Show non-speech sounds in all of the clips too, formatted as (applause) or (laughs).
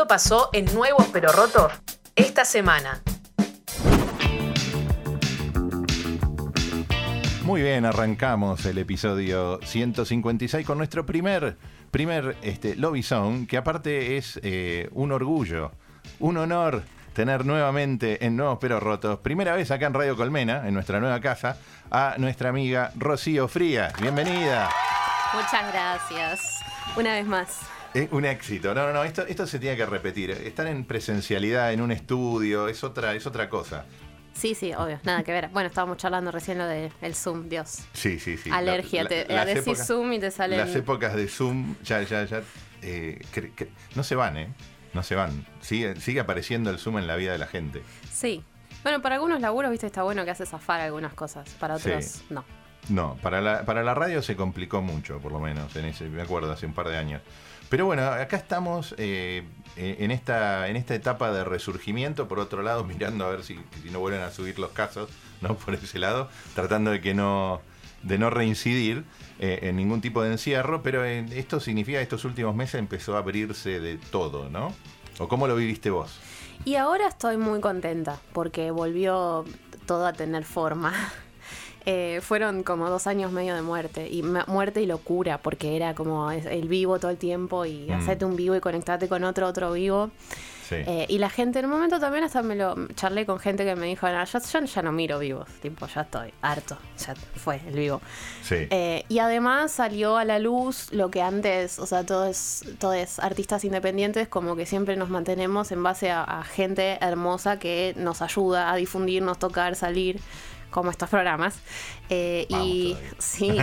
Esto pasó en Nuevos Pero Rotos esta semana. Muy bien, arrancamos el episodio 156 con nuestro primer, primer este, Lobby Zone, que aparte es eh, un orgullo, un honor tener nuevamente en Nuevos Pero Rotos, primera vez acá en Radio Colmena, en nuestra nueva casa, a nuestra amiga Rocío Frías. Bienvenida. Muchas gracias. Una vez más. Es un éxito. No, no, no, esto, esto se tiene que repetir. Estar en presencialidad, en un estudio, es otra, es otra cosa. Sí, sí, obvio, nada que ver. Bueno, estábamos charlando recién lo del Zoom, Dios. Sí, sí, sí. Alergia, te decís épocas- Zoom y te sale. Las épocas de Zoom ya, ya, ya eh, cre- no se van, ¿eh? No se van. Sigue, sigue apareciendo el Zoom en la vida de la gente. Sí. Bueno, para algunos laburos, viste, está bueno que hace zafar algunas cosas. Para otros, Sí. no. No, para la, para la radio se complicó mucho, por lo menos, en ese, me acuerdo, hace un par de años. Pero bueno, acá estamos eh, eh, en, esta, en esta etapa de resurgimiento, por otro lado, (laughs) mirando a ver si, no vuelven a subir los casos, ¿no? Por ese lado, tratando de que no de no reincidir eh, en ningún tipo de encierro, pero eh, esto significa estos últimos meses empezó a abrirse de todo, ¿no? ¿O cómo lo viviste vos? Y ahora estoy muy contenta porque volvió todo a tener forma. (laughs) Eh, fueron como dos años medio de muerte y muerte y locura porque era como el vivo todo el tiempo y Mm. hacerte un vivo y conectarte con otro otro vivo Sí. Eh, y la gente en un momento también hasta me lo charlé con gente que me dijo "No, yo, yo ya no miro vivos tipo ya estoy harto ya fue el vivo sí. eh, y además salió a la luz lo que antes, o sea, todos, todos artistas independientes, como que siempre nos mantenemos en base a, a gente hermosa que nos ayuda a difundirnos, tocar, salir, como estos programas. Eh, Vamos y (laughs) sí,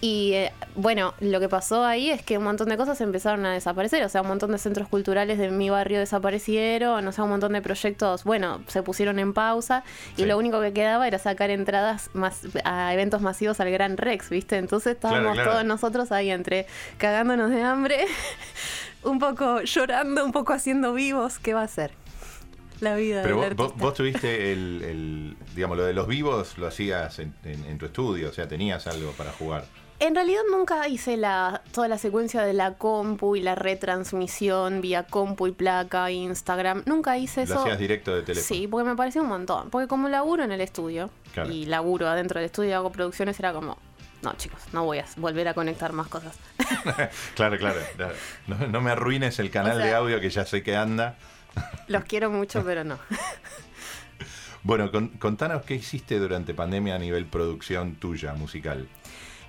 y eh, bueno, lo que pasó ahí es que un montón de cosas empezaron a desaparecer, o sea, un montón de centros culturales de mi barrio desaparecieron, o sea, un montón de proyectos, bueno, se pusieron en pausa y Sí. lo único que quedaba era sacar entradas más a eventos masivos al Gran Rex, ¿viste? Entonces estábamos Claro, claro. todos nosotros ahí entre cagándonos de hambre, (laughs) un poco llorando, un poco haciendo vivos, ¿qué va a ser? La vida Pero del vos, vos, tuviste (laughs) el, el- digamos, lo de los vivos lo hacías en, en- en tu estudio, o sea, tenías algo para jugar. En realidad nunca hice la, toda la secuencia de la compu y la retransmisión vía compu y placa, Instagram. Nunca hice Lo eso. hacías directo de teléfono. Sí, porque me parecía un montón. Porque como laburo en el estudio Claro. y laburo adentro del estudio y hago producciones, era como, no chicos, no voy a volver a conectar más cosas. (laughs) claro, claro. claro. No, no me arruines el canal O sea- de audio que ya sé que anda. Los quiero mucho, pero no. Bueno, con- contanos qué hiciste durante pandemia a nivel producción tuya, musical.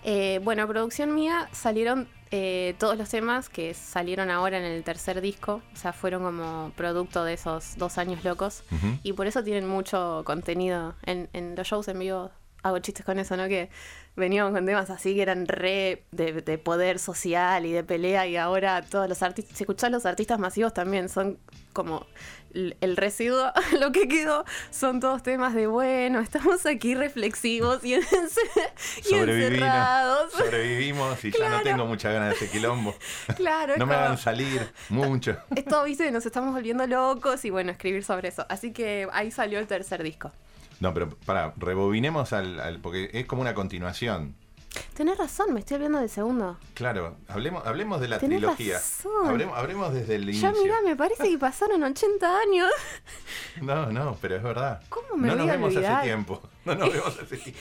Eh, bueno, producción mía salieron eh, todos los temas que salieron ahora en el tercer disco, o sea, fueron como producto de esos dos años locos y por eso tienen mucho contenido en, en los shows en vivo. Hago chistes con eso, ¿no? Que veníamos con temas así que eran re de, de poder social y de pelea y ahora todos los artistas, si escuchás los artistas masivos también son como el residuo, (laughs) lo que quedó son todos temas de bueno, estamos aquí reflexivos y, (laughs) encerrados. sobrevivimos y ya no Claro. tengo muchas ganas de ese quilombo. Claro, No me como- hagan salir mucho. (laughs) es todo, viste, nos estamos volviendo locos y bueno, escribir sobre eso. Así que ahí salió el tercer disco. No, pero para, rebobinemos al, al- porque es como una continuación. Tenés razón, me estoy olvidando del segundo. Claro, hablemos, hablemos de la Tenés trilogía. razón. Hablemos, hablemos desde el Ya inicio. mirá, me parece que pasaron 80 años. No, no, pero es verdad. ¿Cómo me no nos vemos olvidar? hace tiempo. (laughs) No nos vemos hace tiempo.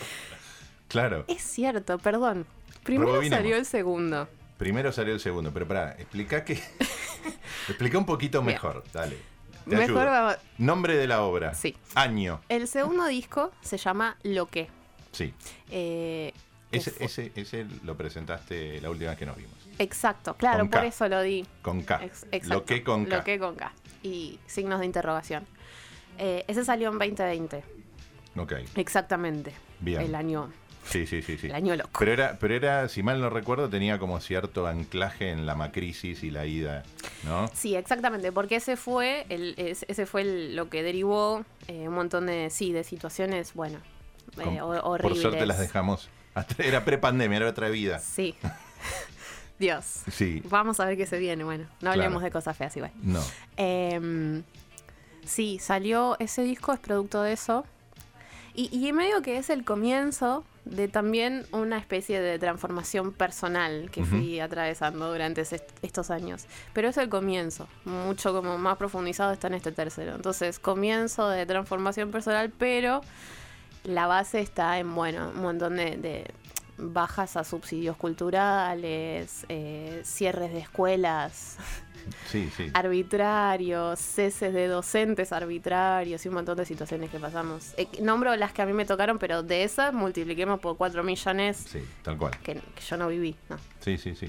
Claro. Es cierto, perdón. Primero salió el segundo. Primero salió el segundo, pero pará, explica que. (laughs) explica un poquito Bien. mejor, dale. Te Mejor ayudo. vamos- Nombre de la obra. Sí. Año. El segundo disco se llama Lo que. Sí. Eh, que Ese, fue- ese, ese lo presentaste la última vez que nos vimos. Exacto, claro, Con por eso lo di. Con K. Ex- exacto. Lo que con K. Lo que con K. Y signos de interrogación. Eh, ese salió en 2020, Ok. exactamente. Bien. El año, Sí, sí, sí, sí. el año loco. Pero era, pero era, si mal no recuerdo, tenía como cierto anclaje en la macrisis y la ida, ¿no? Sí, exactamente, porque ese fue el, ese fue el- lo que derivó eh, un montón de sí de situaciones, bueno, eh, Con- hor- por horribles. suerte las dejamos. Era prepandemia, era otra vida. Sí. (laughs) Dios. Sí. Vamos a ver qué se viene. Bueno, no Claro. hablemos de cosas feas igual. No. Em, sí, salió ese disco, es producto de eso. Y, y medio que es el comienzo de también una especie de transformación personal que fui atravesando durante estos años. Pero es el comienzo, mucho como más profundizado está en este tercero. Entonces, comienzo de transformación personal, pero la base está en, bueno, un montón de, bajas a subsidios culturales, eh, cierres de escuelas sí, sí. arbitrarios, ceses de docentes arbitrarios y un montón de situaciones que pasamos. Eh, nombro las que a mí me tocaron, pero de esas multipliquemos por 4 millones. Sí, tal cual. Que, yo no viví, ¿no? Sí, sí, sí.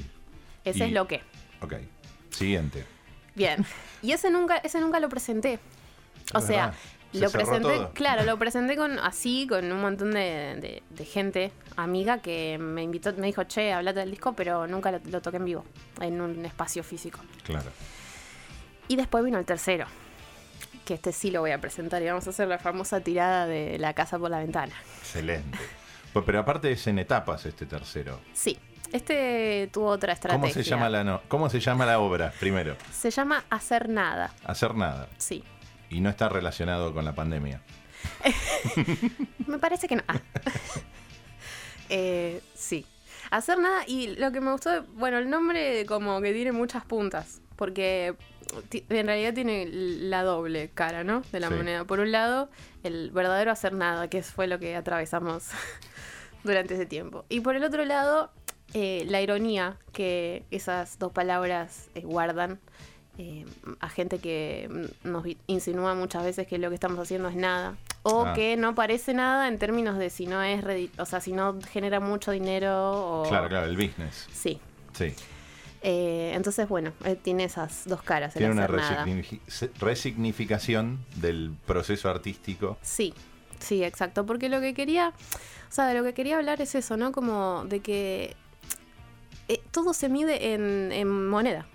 Ese es lo que. Ok. Siguiente. Bien. Y ese nunca, ese nunca lo presenté. O sea, lo presenté, claro, lo (laughs) presenté con así, con un montón de, gente, amiga, que me invitó, me dijo, che, hablate del disco, pero nunca lo, toqué en vivo, en un espacio físico. Claro. Y después vino el tercero, que este sí lo voy a presentar y vamos a hacer la famosa tirada de la casa por la ventana. Excelente. (laughs) Pues, pero aparte es en etapas este tercero. Sí. Este tuvo otra estrategia. ¿Cómo se llama la, no, ¿cómo se llama la obra primero? Se llama Hacer Nada. Hacer Nada. Sí. Y no está relacionado con la pandemia. (laughs) me parece que no. Ah. (laughs) Eh, sí. Hacer nada. Y lo que me gustó, bueno, el nombre como que tiene muchas puntas. Porque en realidad tiene la doble cara, ¿no? De la moneda. Por un lado, el verdadero hacer nada, que fue lo que atravesamos (laughs) durante ese tiempo. Y por el otro lado, eh, la ironía que esas dos palabras eh, guardan eh, a gente que nos insinúa muchas veces que lo que estamos haciendo es nada. O ah. que no parece nada en términos de si no es o sea, si no genera mucho dinero o... Claro, claro, el business. Sí. Sí. Eh, entonces, bueno, eh, tiene esas dos caras. Tiene una resignificación del proceso artístico. Sí, sí, exacto. Porque lo que quería, o sea, de lo que quería hablar es eso, ¿no? Como de que todo se mide en, en moneda.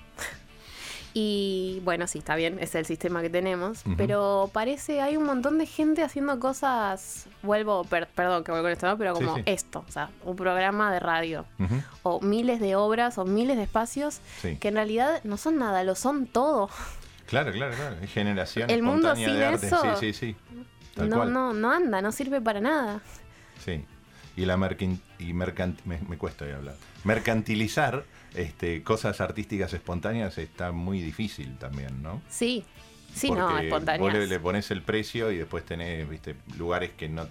Y bueno, sí, está bien, es el sistema que tenemos. Pero parece, hay un montón de gente haciendo cosas. Vuelvo, perdón que vuelvo con esto, ¿no? Pero como esto, o sea, un programa de radio. O miles de obras o miles de espacios que en realidad no son nada, lo son todo. Claro, claro, claro. Generación. El mundo sin eso. Sí, sí, sí. no, no, no anda, no sirve para nada. Sí. Y la y me, me cuesta hablar. Mercantilizar este, cosas artísticas espontáneas está muy difícil también, ¿no? Sí, sí, no, espontáneas. Vos le, pones el precio y después tenés, viste, lugares que no,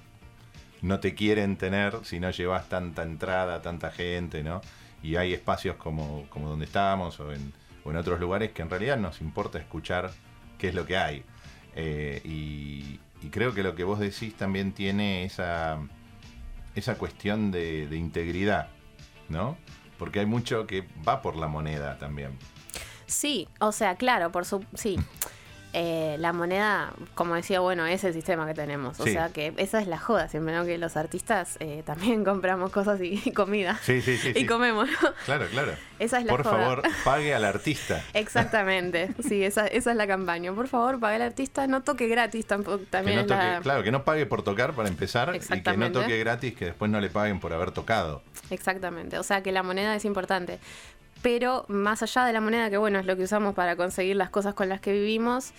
no te quieren tener si no llevas tanta entrada, tanta gente, ¿no? Y hay espacios como, como donde estábamos o en, o en otros lugares que en realidad nos importa escuchar qué es lo que hay. Eh, y, creo que lo que vos decís también tiene esa, esa cuestión de, de integridad, ¿no? Porque hay mucho que va por la moneda también. Sí, o sea, claro, por su... Sí. (laughs) Eh, la moneda, como decía, bueno, es el sistema que tenemos. O sea que esa es la joda, siempre, ¿no? Que los artistas eh, también (laughs) compramos cosas y, (laughs) comida. Sí, sí, sí. Y comemos, ¿no? Claro, claro. Esa es la Por favor, pague al artista. (laughs) Exactamente. Sí, esa, esa es la campaña. Por favor, pague al artista, no toque gratis tampoco. También Claro, que no pague por tocar para empezar y que no toque gratis, que después no le paguen por haber tocado. Exactamente. O sea que la moneda es importante pero más allá de la moneda, que bueno, es lo que usamos para conseguir las cosas con las que vivimos,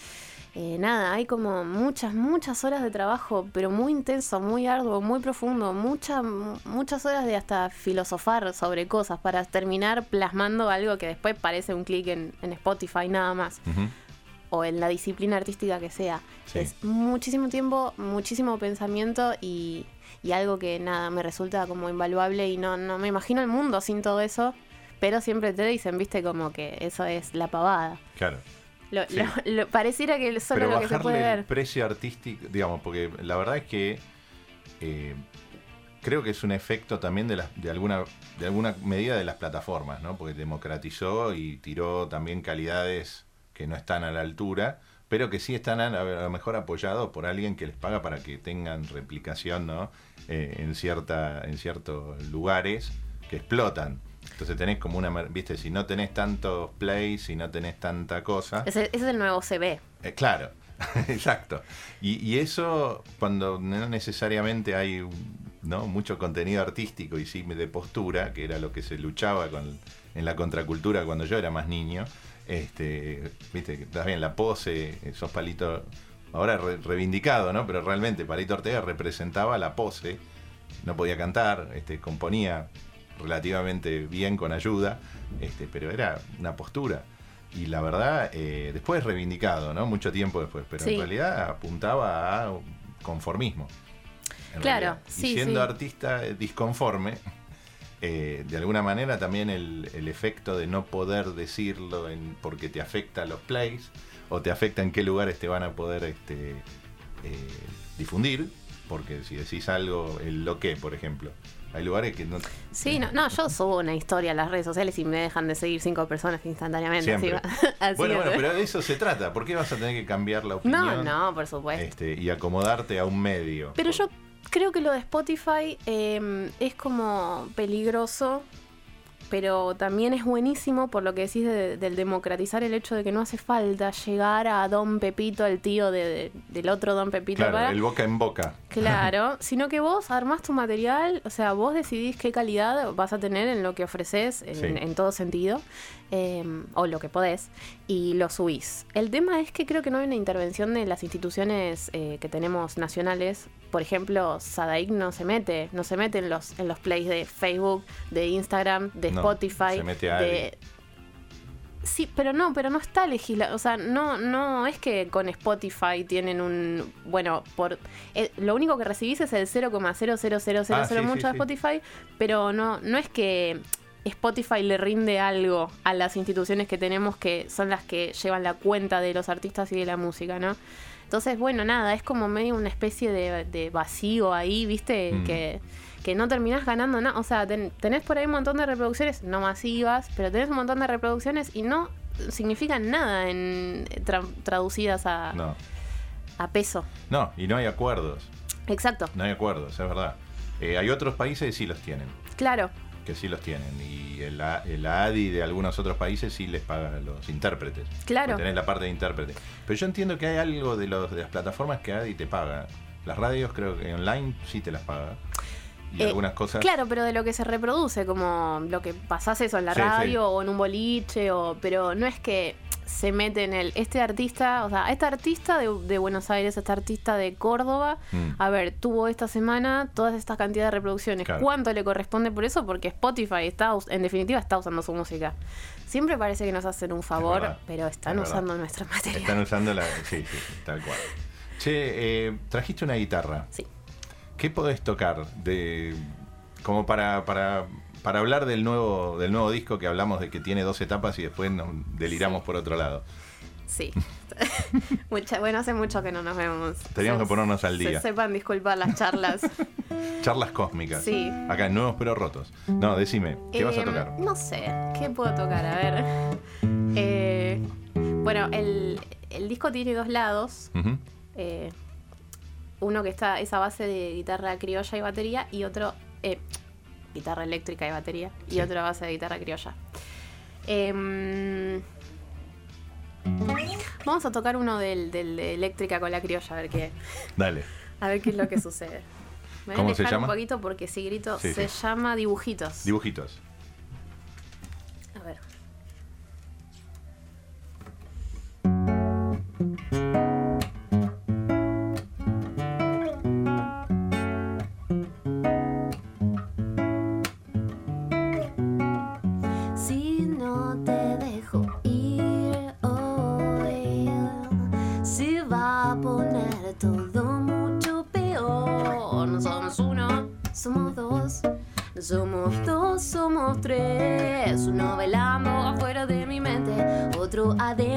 eh, nada, hay como muchas, muchas horas de trabajo, pero muy intenso, muy arduo, muy profundo, muchas, muchas horas de hasta filosofar sobre cosas para terminar plasmando algo que después parece un clic en, Spotify nada más. O en la disciplina artística que sea. Es muchísimo tiempo, muchísimo pensamiento y, y algo que nada, me resulta como invaluable y no, no me imagino el mundo sin todo eso, pero siempre te dicen, viste, como que eso es la pavada. Claro. Lo, pareciera que solo lo que se puede ver. el precio artístico, digamos, porque la verdad es que eh, creo que es un efecto también de, de, alguna, de alguna medida de las plataformas, ¿no? Porque democratizó y tiró también calidades que no están a la altura, pero que sí están a, lo mejor apoyados por alguien que les paga para que tengan replicación, ¿no? Eh, en, cierta, en ciertos lugares que explotan. Entonces tenés como una, viste, si no tenés tantos plays, si no tenés tanta cosa. Ese, es el nuevo CB. Eh, claro, (laughs) exacto. Y, eso cuando no necesariamente hay ¿no? mucho contenido artístico y sí de postura, que era lo que se luchaba con, en la contracultura cuando yo era más niño, este, viste, también la pose, esos palitos, ahora reivindicado, ¿no? Pero realmente Palito Ortega representaba la pose no podía cantar, este, componía relativamente bien con ayuda, este, pero era una postura. Y la verdad, eh, después reivindicado, ¿no? Mucho tiempo después, pero Sí. en realidad apuntaba a conformismo. Claro, realidad. sí, Y siendo sí. artista disconforme, eh, de alguna manera también el, el efecto de no poder decirlo en, porque te afecta a los plays o te afecta en qué lugares te van a poder este, eh, difundir, porque si decís algo, el lo que, por ejemplo, hay lugares que no... Sí, no, no, yo subo una historia a las redes sociales y me dejan de seguir cinco personas instantáneamente. Así (laughs) así bueno, es. bueno, pero de eso se trata. ¿Por qué vas a tener que cambiar la opinión? No, no, por supuesto. este, y acomodarte a un medio? Pero yo creo que lo de Spotify eh, es como peligroso, pero también es buenísimo por lo que decís de- del democratizar el hecho de que no hace falta llegar a Don Pepito, el tío de- de- del otro Don Pepito. Claro, para- el boca en boca. Claro, (laughs) sino que vos armás tu material, o sea, vos decidís qué calidad vas a tener en lo que ofreces, en, Sí. en todo sentido, eh, o lo que podés, y lo subís. El tema es que creo que no hay una intervención de las instituciones eh, que tenemos nacionales. Por ejemplo, Sadaic no se mete, no se mete en los, en los plays de Facebook, de Instagram, de No, Spotify, se mete a de, Sí, pero no, pero no está legislado. O sea, no, no es que con Spotify tienen un. Bueno, por eh, lo único que recibís es el 0,00000 Ah, sí, mucho sí, de sí. Spotify, pero no, no es que Spotify le rinde algo a las instituciones que tenemos que son las que llevan la cuenta de los artistas y de la música, ¿no? Entonces, bueno, nada, es como medio una especie de, de vacío ahí, ¿viste? Mm. Que, que no terminás ganando nada. O sea, ten- tenés por ahí un montón de reproducciones, no masivas, pero tenés un montón de reproducciones y no significan nada en tra- traducidas a, No, a peso. no, y no hay acuerdos. Exacto, No hay acuerdos, es verdad. Eh, hay otros países que sí los tienen, claro. Que sí los tienen. Y el, el ADI de algunos otros países sí les paga a los intérpretes. Claro. Tenés la parte de intérprete. Pero yo entiendo que hay algo de, los, de las plataformas que ADI te paga. Las radios creo que online sí te las paga. Y Eh, algunas cosas... Claro, pero de lo que se reproduce, como lo que pasás eso en la Sí, radio sí. o en un boliche, o, pero no es que se mete en el, este artista, o sea, este artista de, de Buenos Aires, este artista de Córdoba, Mm. a ver, tuvo esta semana todas estas cantidades de reproducciones. Claro. ¿Cuánto le corresponde por eso? Porque Spotify está, en definitiva, está usando su música. Siempre parece que nos hacen un favor, pero están es usando nuestra materia. Están (laughs) usando la... Sí, sí, sí, tal cual. Che, eh, trajiste una guitarra. Sí. ¿Qué podés tocar de como para, para, para hablar del nuevo del nuevo disco que hablamos de que tiene dos etapas y después nos deliramos por otro lado? Sí. (laughs) (laughs) Mucha- bueno, hace mucho que no nos vemos. Teníamos Se- que ponernos al se día. sepan disculpar las charlas. (laughs) Charlas cósmicas. Sí. Acá Nuevos pero Rotos. No, decime, ¿qué vas a Em, tocar? No sé, ¿qué puedo tocar? A ver. Eh, bueno, el, el disco tiene dos lados. Eh, uno que está esa base de guitarra criolla y batería y otro eh, guitarra eléctrica y batería y otra base de guitarra criolla. Em, vamos a tocar uno del, del de eléctrica con la criolla a ver qué Dale. a ver qué es lo que sucede. (laughs) Me voy a ¿Cómo se llama? un poquito porque si grito Sí, se sí. llama dibujitos. Dibujitos. a ver. Otro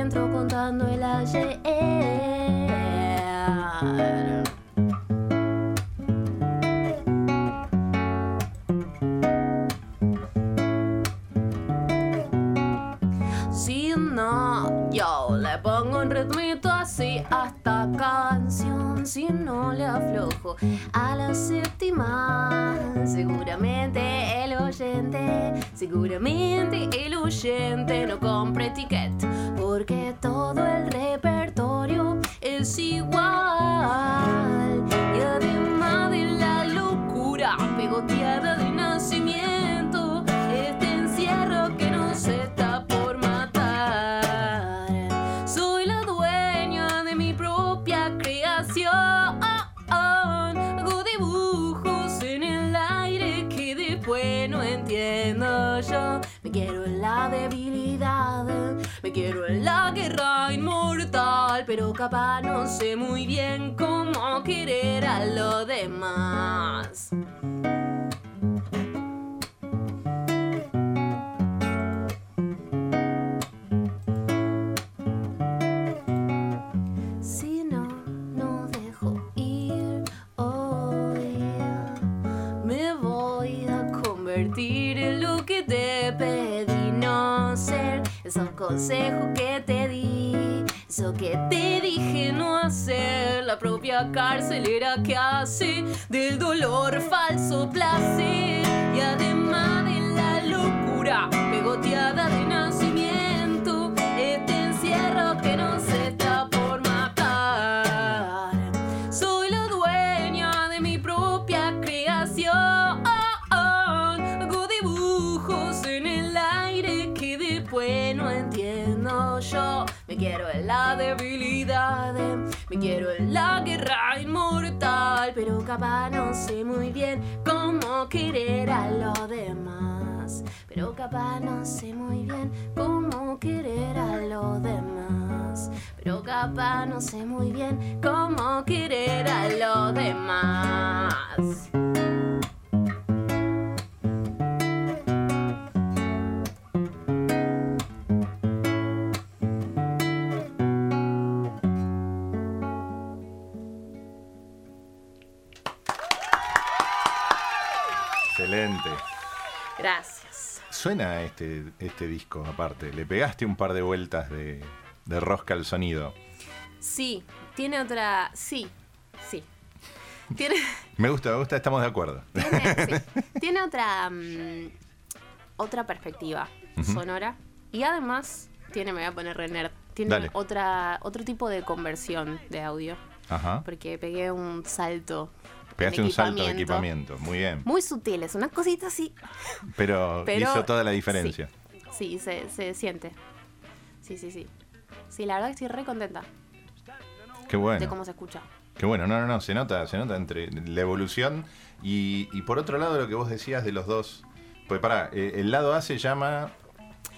seguramente el oyente no compre ticket. Porque todo el repertorio es igual. Quiero en la guerra inmortal, pero capaz no sé muy bien cómo querer a lo demás. Si Esos consejos que te di, eso que te dije no hacer. La propia carcelera que hace del dolor falso placer. Y además de la locura pegoteada de nacimiento, este encierro que no guerra inmortal, pero capaz no sé muy bien cómo querer a lo demás. Pero capaz no sé muy bien cómo querer a lo demás. Pero capaz no sé muy bien cómo querer a lo demás. Suena este, este disco, aparte. Le pegaste un par de vueltas de, de rosca al sonido. Sí, tiene otra. Sí, sí. Tiene, (laughs) Me gusta, me gusta, estamos de acuerdo. tiene, (laughs) sí. Tiene otra. mm, otra perspectiva sonora. Y además, tiene, me voy a poner re nerd, Tiene Dale. otra, otro tipo de conversión de audio. Ajá. Porque pegué un salto. Pegaste un salto de equipamiento. Muy bien. Muy sutiles, una cosita así. Pero, (laughs) Pero hizo toda la diferencia. Sí, se, se siente. Sí, sí, sí. Sí, la verdad que estoy re contenta Qué de bueno. cómo se escucha. Qué bueno. No, no, no. Se nota, se nota entre la evolución y, y por otro lado lo que vos decías de los dos. Pues pará, eh, el lado A se llama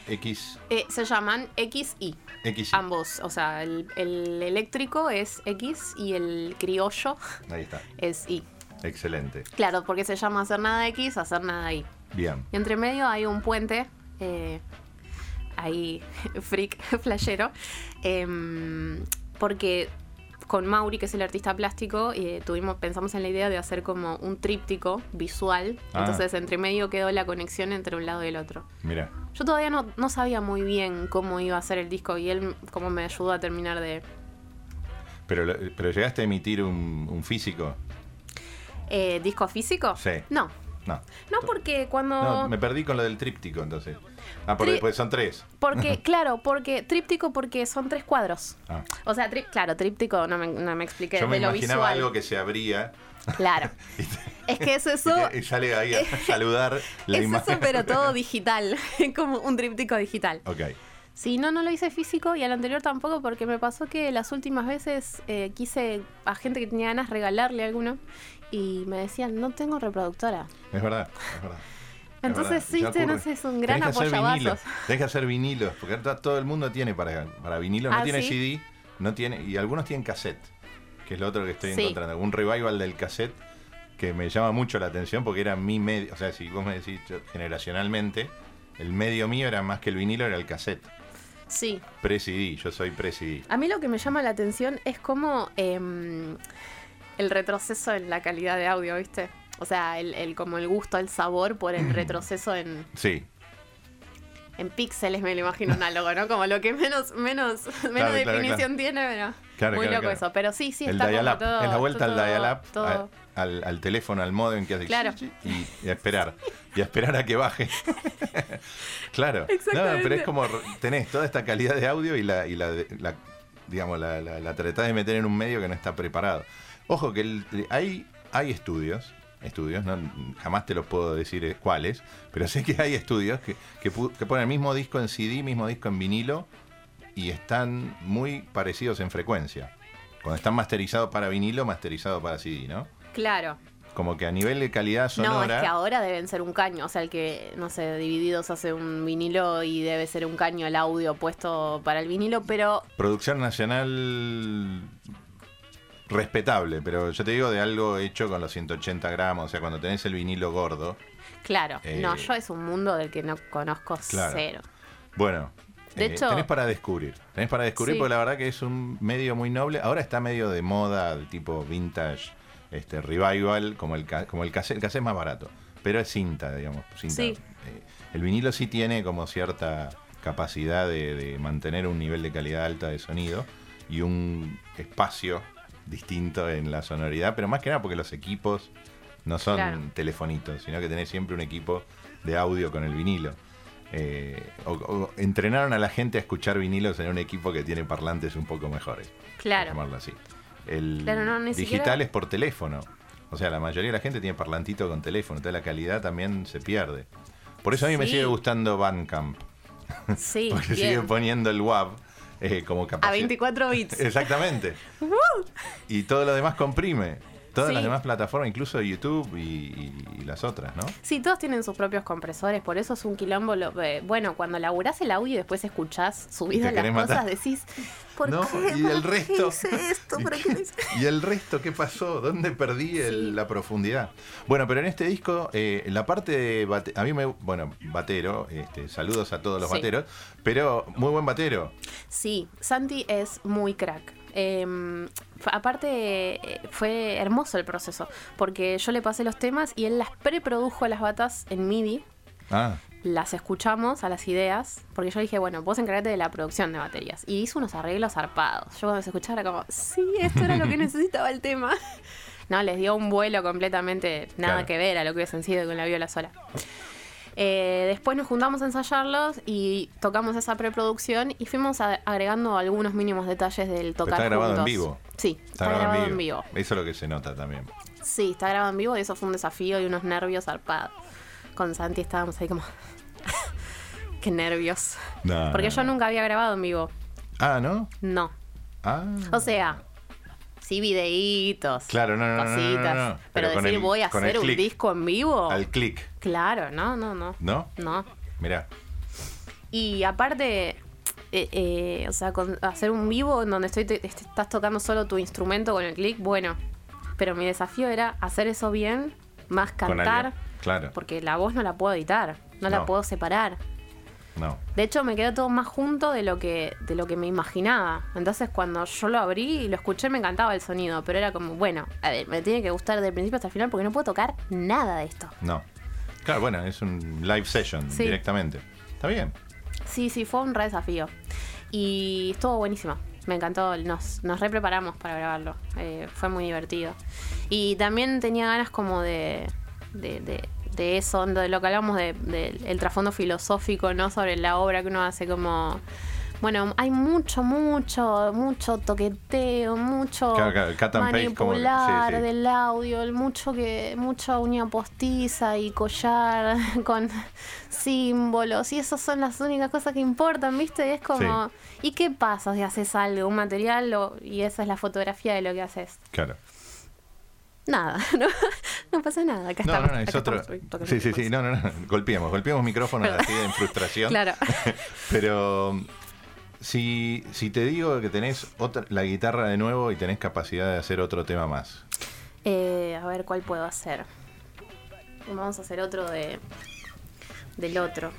X. Eh, se llaman X y X. ambos. O sea, el, el eléctrico es X y el criollo Ahí está. es Y. Excelente. Claro, porque se llama hacer nada X, hacer nada Y. Bien. Y entre medio hay un puente, eh, ahí, (laughs) freak, (laughs) flashero, em, porque con Mauri, que es el artista plástico, eh, tuvimos, pensamos en la idea de hacer como un tríptico visual. Ah. Entonces, entre medio quedó la conexión entre un lado y el otro. Mira. Yo todavía no, no sabía muy bien cómo iba a ser el disco y él como me ayudó a terminar de... Pero, pero llegaste a emitir un, un físico. Eh, ¿Disco físico? Sí. No. No. No, porque cuando... No, me perdí con lo del tríptico entonces. Ah, porque Tri- son tres. Porque, (laughs) claro, porque tríptico porque son tres cuadros. Ah. O sea, tri- claro, tríptico no me, no me expliqué. Yo me de lo imaginaba visual. algo que se abría Claro. (laughs) te- Es que es eso. y sale ahí a (laughs) saludar la es imagen. eso, pero todo digital. como un tríptico digital. Ok. Sí, no, no lo hice físico y al anterior tampoco porque me pasó que las últimas veces eh, quise a gente que tenía ganas regalarle alguno y me decían, no tengo reproductora. Es verdad, es verdad. Entonces, Es sí, sé, es un gran Tenés vinilos, Tenés que hacer vinilos, porque todo el mundo tiene para, para vinilo, no Ah, tiene ¿sí? CD, no tiene, y algunos tienen cassette, que es lo otro que estoy Sí. encontrando. Un revival del cassette que me llama mucho la atención porque era mi medio, o sea, si vos me decís yo, generacionalmente, el medio mío era más que el vinilo, era el cassette. Sí. Pre-CD, yo soy pre-CD. A mí lo que me llama la atención es como em, el retroceso en la calidad de audio, ¿viste? O sea, el, el- como el gusto, el sabor por el (clears throat) retroceso en, Sí, en píxeles, me lo imagino análogo, ¿no? Como lo que menos, menos, (laughs) menos claro, definición claro. tiene, pero Claro, muy claro, loco claro. eso. Pero sí, sí, el está como todo... es la vuelta al dial-up, al, al teléfono, al modo en que hace Claro. y, y a esperar, (laughs) y a esperar a que baje. (laughs) claro, no, Exactamente. pero es como tenés toda esta calidad de audio y la, y la- digamos, la, la, la tratás de meter en un medio que no está preparado. Ojo que el- hay, hay estudios, estudios, no, jamás te los puedo decir eh, cuáles, pero sé que hay estudios que, que ponen el mismo disco en CD, mismo disco en vinilo, y están muy parecidos en frecuencia. Cuando están masterizados para vinilo, masterizado para CD, ¿no? Claro. como que a nivel de calidad sonora. No, es que ahora deben ser un caño. O sea, el que, no sé, divididos hace un vinilo y debe ser un caño el audio puesto para el vinilo, pero. Producción nacional respetable, pero yo te digo de algo hecho con los 180 gramos, o sea, cuando tenés el vinilo gordo. Claro, Eh, no, yo es un mundo del que no conozco Claro. cero. Bueno, De eh, hecho- tenés para descubrir. Tenés para descubrir Sí. porque la verdad que es un medio muy noble. Ahora está medio de moda, de tipo vintage, este revival, como el, como el cassette. El cassette es más barato, pero es cinta, digamos. Cinta. Sí. Eh, el vinilo sí tiene como cierta capacidad de, de mantener un nivel de calidad alta de sonido y un espacio distinto en la sonoridad, pero más que nada porque los equipos no son Claro. telefonitos, sino que tenés siempre un equipo de audio con el vinilo. Eh, o, o entrenaron a la gente a escuchar vinilos en un equipo que tiene parlantes un poco mejores. Claro. llamarlo así. El Claro, no, digital siquiera- es por teléfono. O sea, la mayoría de la gente tiene parlantito con teléfono, entonces la calidad también se pierde. Por eso a mí me sigue gustando Bandcamp, Sí, (laughs) porque sigue poniendo el WAV eh, como A capacidad. 24 bits. (laughs) Exactamente. (laughs) y todo lo demás comprime. Todas las demás plataformas, incluso YouTube y, y- y las otras, ¿no? Sí, todos tienen sus propios compresores, por eso es un quilombo. lo- eh, bueno, cuando laburás el audio y después escuchás subidas te las cosas, decís, ¿por No, qué? y ¿Por el qué resto. hice esto? ¿Y, ¿Por qué- (laughs) y el resto qué pasó? ¿Dónde perdí el- Sí. la profundidad? Bueno, pero en este disco, eh, la parte de bate- a mí me, bueno, batero, este, saludos a todos los Sí. bateros, pero muy buen batero. Sí, Santi es muy crack. Eh, fue- aparte, eh, fue hermoso el proceso, porque yo le pasé los temas y él las preprodujo a las batas en MIDI. Ah, Las escuchamos a las ideas, porque yo dije, bueno, vos encargate de la producción de baterías. Y hizo unos arreglos zarpados. Yo cuando se escuchaba era como, sí, esto era lo que (laughs) necesitaba el tema. No, les dio un vuelo completamente nada Claro. que ver a lo que hubiesen sido con la viola sola. Eh, después nos juntamos a ensayarlos y tocamos esa preproducción y fuimos a- agregando algunos mínimos detalles del tocar está grabado en juntos. vivo. Sí, está, grabado en vivo. Eso es lo que se nota también. Sí, está grabado en vivo y eso fue un desafío y unos nervios zarpados. Con Santi estábamos ahí como... (laughs) Qué nervios. No, Porque no, yo nunca había grabado en vivo. Ah, ¿no? No. Ah. O sea, sí videitos, Claro, no, no, no, no, cositas. no, no. Pero, decir el- voy a hacer un click. disco en vivo. Al clic, Claro, no, no, no. ¿no? No. Mirá. Y aparte, eh, eh, o sea, con hacer un vivo en donde estoy te- te- estás tocando solo tu instrumento con el click, bueno. Pero mi desafío era hacer eso bien, más cantar. Claro. porque la voz no la puedo editar, no, la puedo separar. No. De hecho, me quedó todo más junto de lo que de lo que me imaginaba. Entonces, cuando yo lo abrí y lo escuché, me encantaba el sonido. Pero era como, bueno, a ver, me tiene que gustar del principio hasta el final porque no puedo tocar nada de esto. No. Claro, bueno, es un live session Sí. directamente. Está bien. Sí, sí, fue un re desafío. Y estuvo buenísimo. Me encantó, nos, nos re preparamos para grabarlo. Eh, fue muy divertido. Y también tenía ganas como de, de, de, de eso, de lo que hablamos del de, el trasfondo filosófico, ¿no? Sobre la obra que uno hace como... Bueno, hay mucho, mucho, mucho toqueteo, mucho Claro, claro, paste como- sí, manipular sí. del audio, el mucho que, mucha uña postiza y collar (laughs) con símbolos, y esas son las únicas cosas que importan, ¿viste? Y es como, ¿y qué pasa si haces algo, un material, o- y esa es la fotografía de lo que haces? Claro. Nada, (laughs) no, no pasa nada. Acá No, estamos, no, no, es otro. estamos, Sí, sí, sí, no, no, no. Golpeemos, golpeemos micrófonos así en frustración. (laughs) Claro. (laughs) Pero si, si te digo que tenés otra, la guitarra de nuevo y tenés capacidad de hacer otro tema más. Eh, a ver, ¿cuál puedo hacer? Vamos a hacer otro de del otro.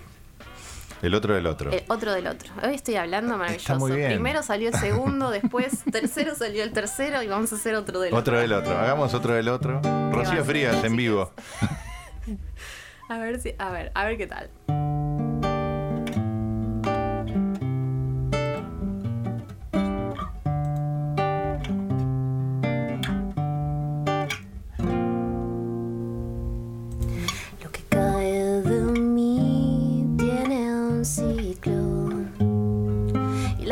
El otro del otro. Eh, otro del otro. Hoy estoy hablando maravilloso. muy bien. Primero salió el (laughs) segundo, después tercero salió el tercero y vamos a hacer otro del otro. Otro del otro. Hagamos otro del otro. Rocío? Frías en vivo. (laughs) A ver si, a ver, a ver qué tal.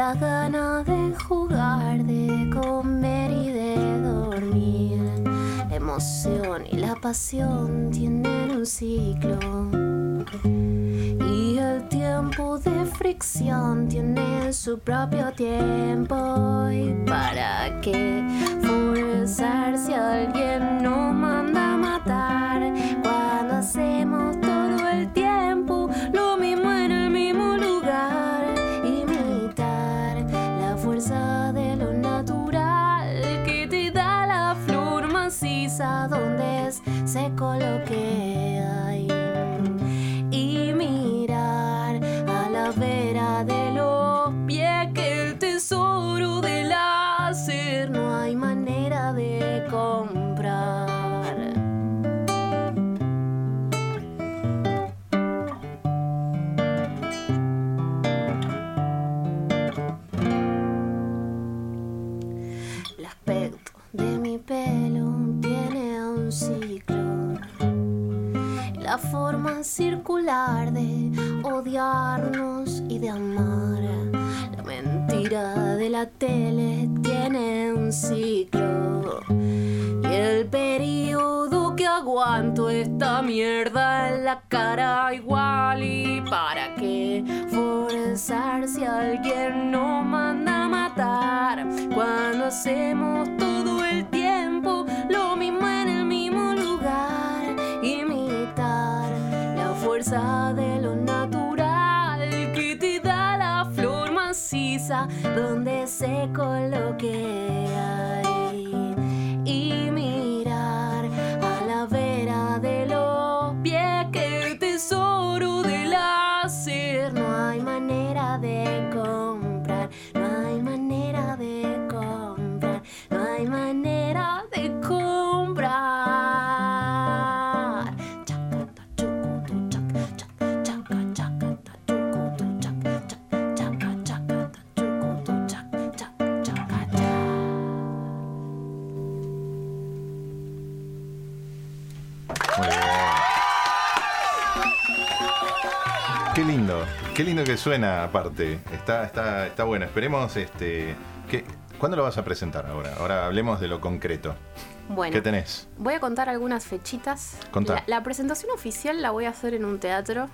Y la gana de jugar, de comer y de dormir. La emoción y la pasión tienen un ciclo y el tiempo de fricción tiene su propio tiempo. ¿Y para qué forzar si alguien la tele tiene un ciclo. Y el periodo que aguanto esta mierda en la cara igual. ¿Y para qué forzar si alguien no manda a matar? Cuando hacemos todo el tiempo lo mismo en el mismo lugar. Imitar la fuerza de lo natural que te da la flor maciza donde se coloque hay qué lindo que suena aparte. Está, está, está bueno. Esperemos este. que- ¿Cuándo lo vas a presentar ahora? Ahora hablemos de lo concreto. Bueno, ¿Qué tenés? voy a contar algunas fechitas. Contá. La, la presentación oficial la voy a hacer en un teatro.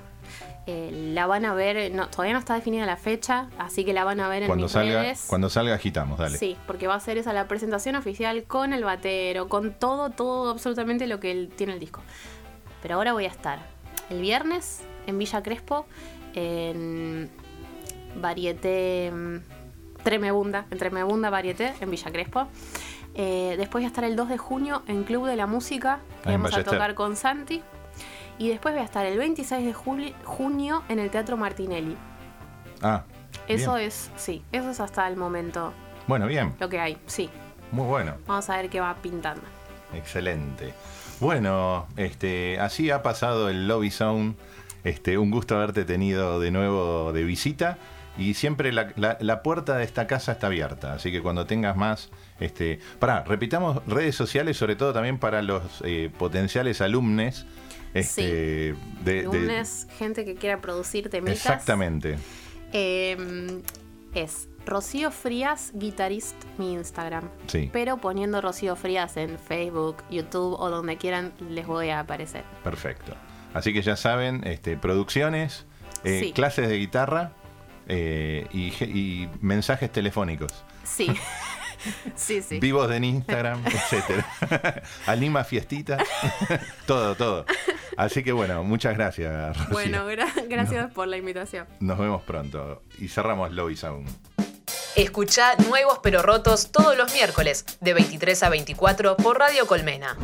Eh, la van a ver, no, todavía no está definida la fecha, así que la van a ver en Cuando mis salga, redes. cuando salga agitamos, dale. Sí, porque va a ser esa la presentación oficial con el batero, con todo, todo, absolutamente lo que tiene el disco. Pero ahora voy a estar el viernes en Villa Crespo, en Varieté mm, Tremebunda, en Tremebunda Varieté, en Villa Crespo. Eh, después voy a estar el 2 de junio en Club de la Música, que vamos a tocar con Santi. Y después voy a estar el 26 de junio en el Teatro Martinelli. Ah, Eso bien. es, sí, eso es hasta el momento Bueno, bien, lo que hay, sí. muy bueno. Vamos a ver qué va pintando. Excelente. Bueno, este, así ha pasado el Lobby Sound. Este, un gusto haberte tenido de nuevo de visita. Y siempre la, la- la puerta de esta casa está abierta. Así que cuando tengas más. Este, pará, repitamos redes sociales, sobre todo también para los eh, potenciales alumnos. Este, de- de- Lunes, gente que quiera producir temitas. exactamente. Eh, es Rocío Frías, guitarist, mi Instagram. Sí, Pero poniendo Rocío Frías en Facebook, YouTube o donde quieran, les voy a aparecer. perfecto. Así que ya saben, este, producciones, eh, Sí. clases de guitarra eh, y, mensajes telefónicos. Sí. (laughs) sí, sí. Vivos en Instagram, (laughs) etcétera. (laughs) Anima fiestitas. todo, todo. Así que bueno, muchas gracias, Rocío. Bueno, gra- gracias por la invitación. Nos vemos pronto. Y cerramos Lobby Sound. Escucha Nuevos pero Rotos todos los miércoles de 23 a 24 por Radio Colmena.